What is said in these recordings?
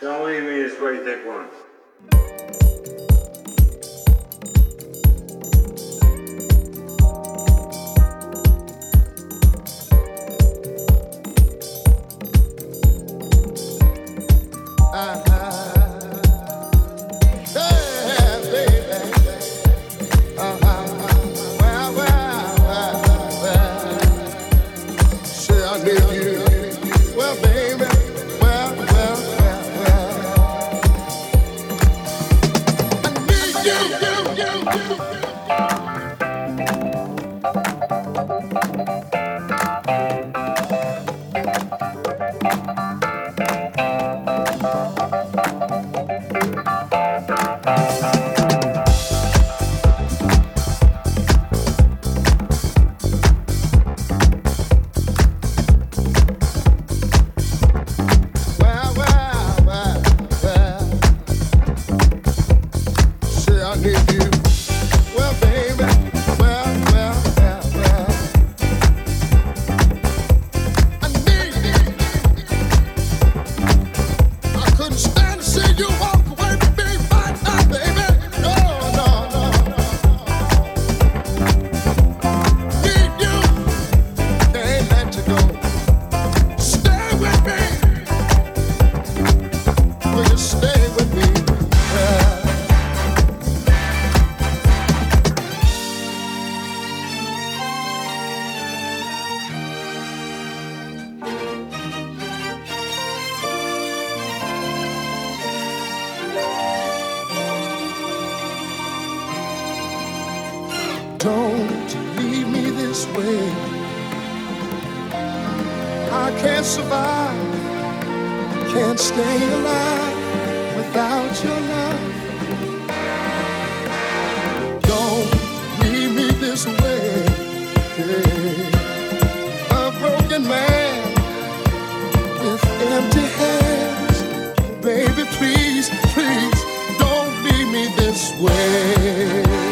Don't leave me this way, thick one. I can't survive. Can't stay alive without your love. Don't leave me this way. A broken man with empty hands. Baby, please, please don't leave me this way.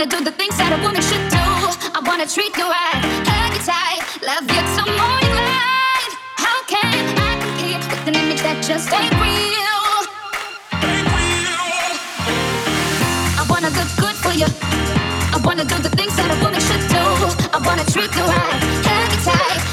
wanna do the things that a woman should do. I wanna treat you right, hug you tight, love you till morning light. How can I compete with an image that just ain't real? I wanna look good for you. I wanna do the things that a woman should do. I wanna treat you right, hug you tight.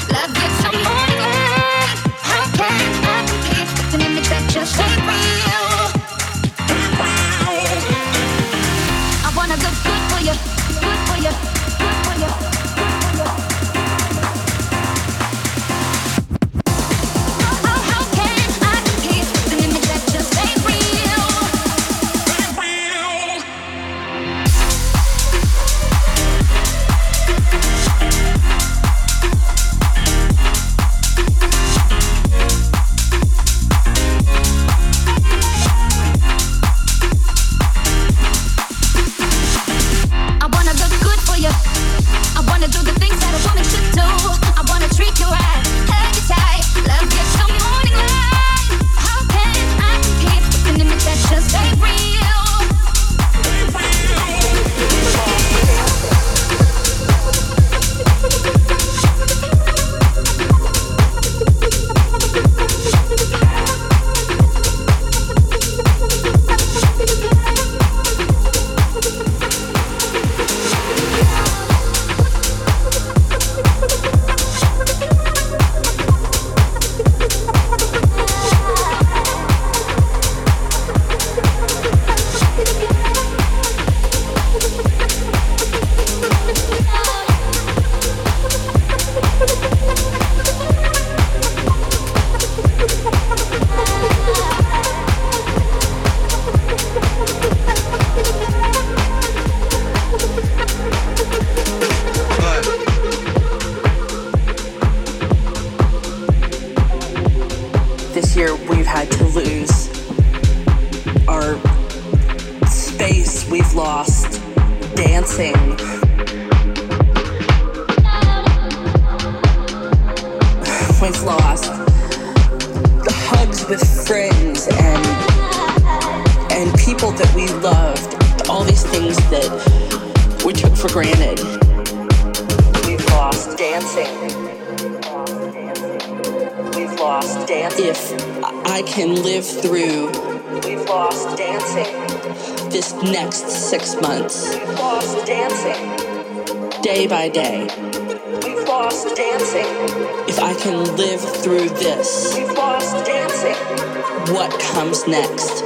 Comes next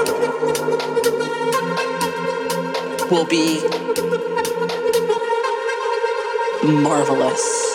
will be marvelous.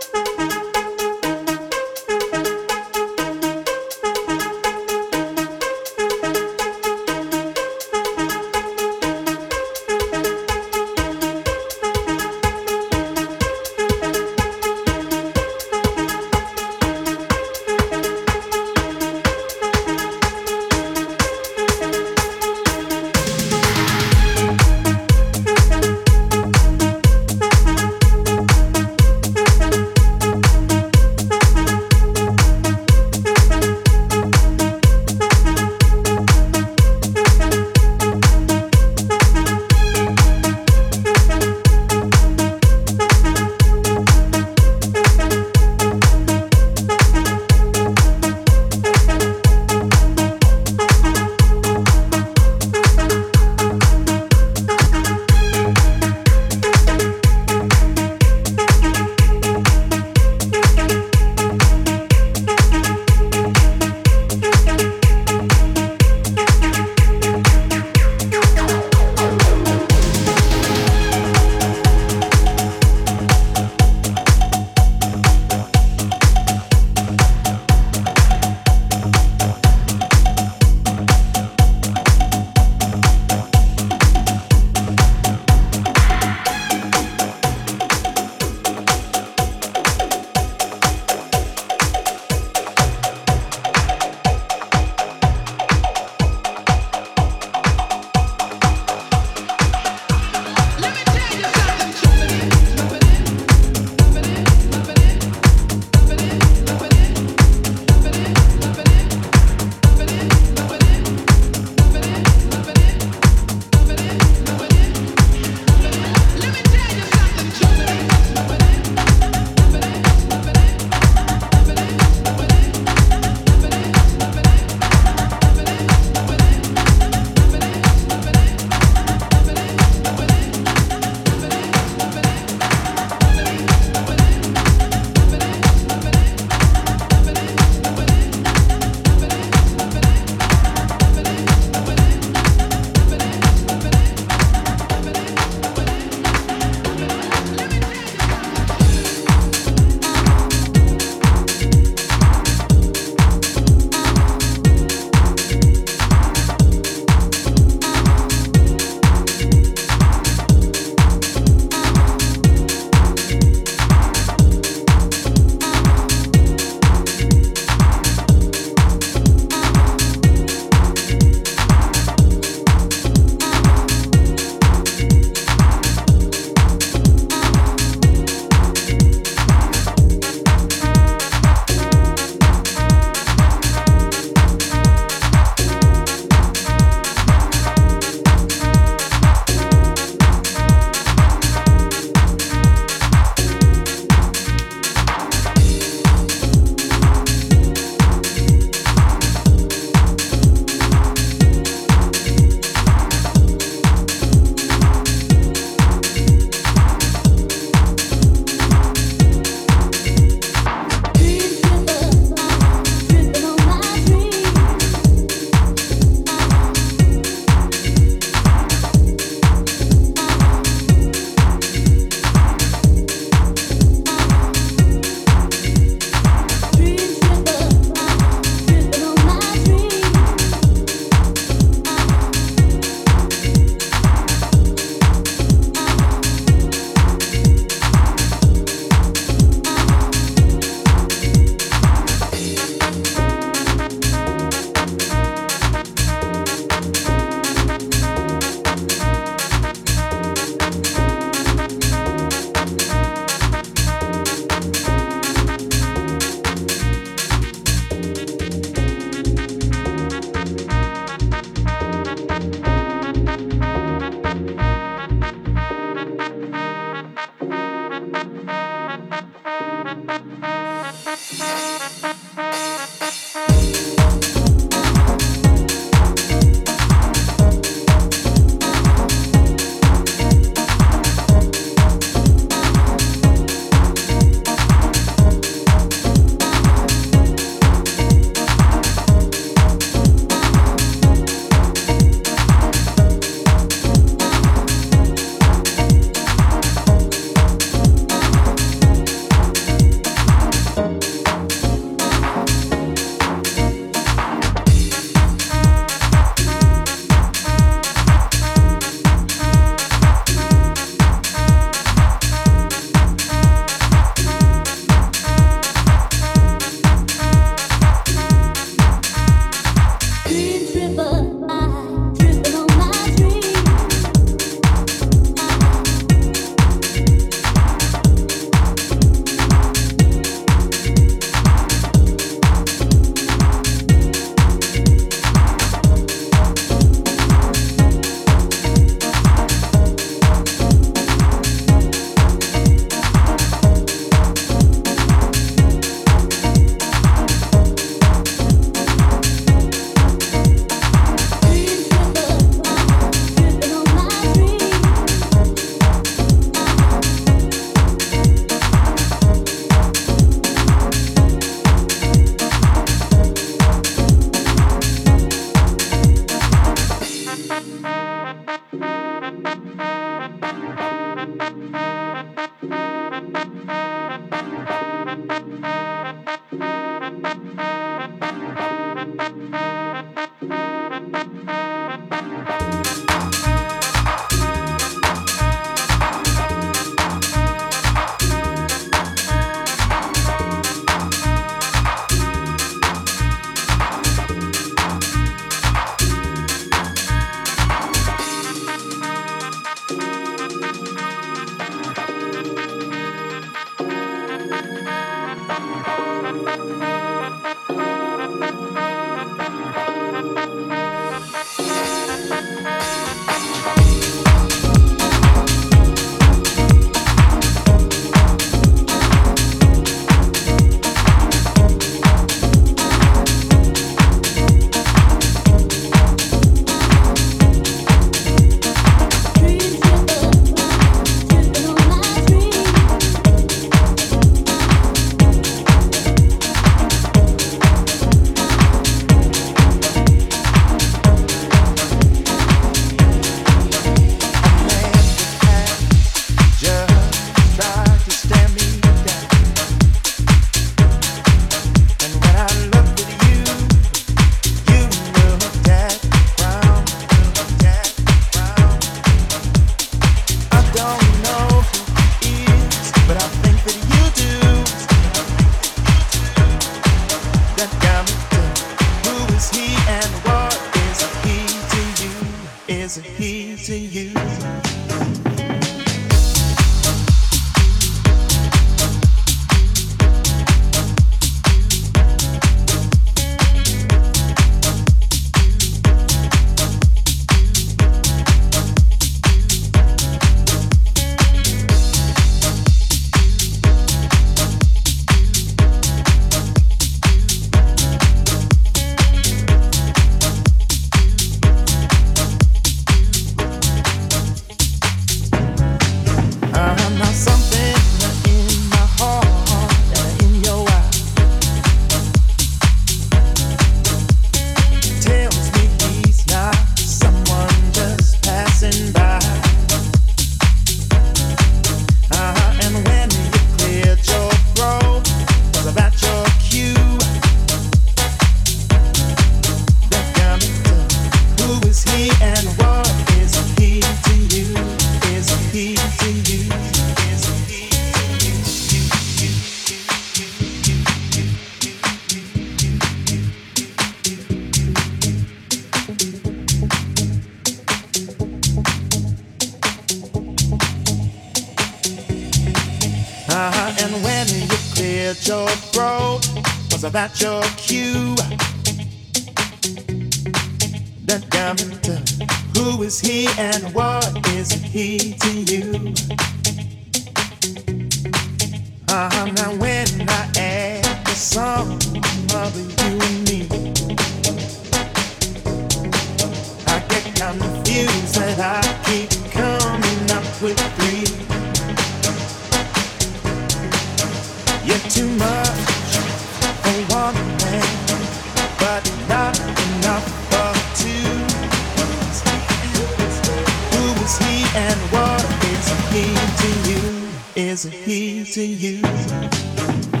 is he to you?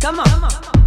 Come on. Come on.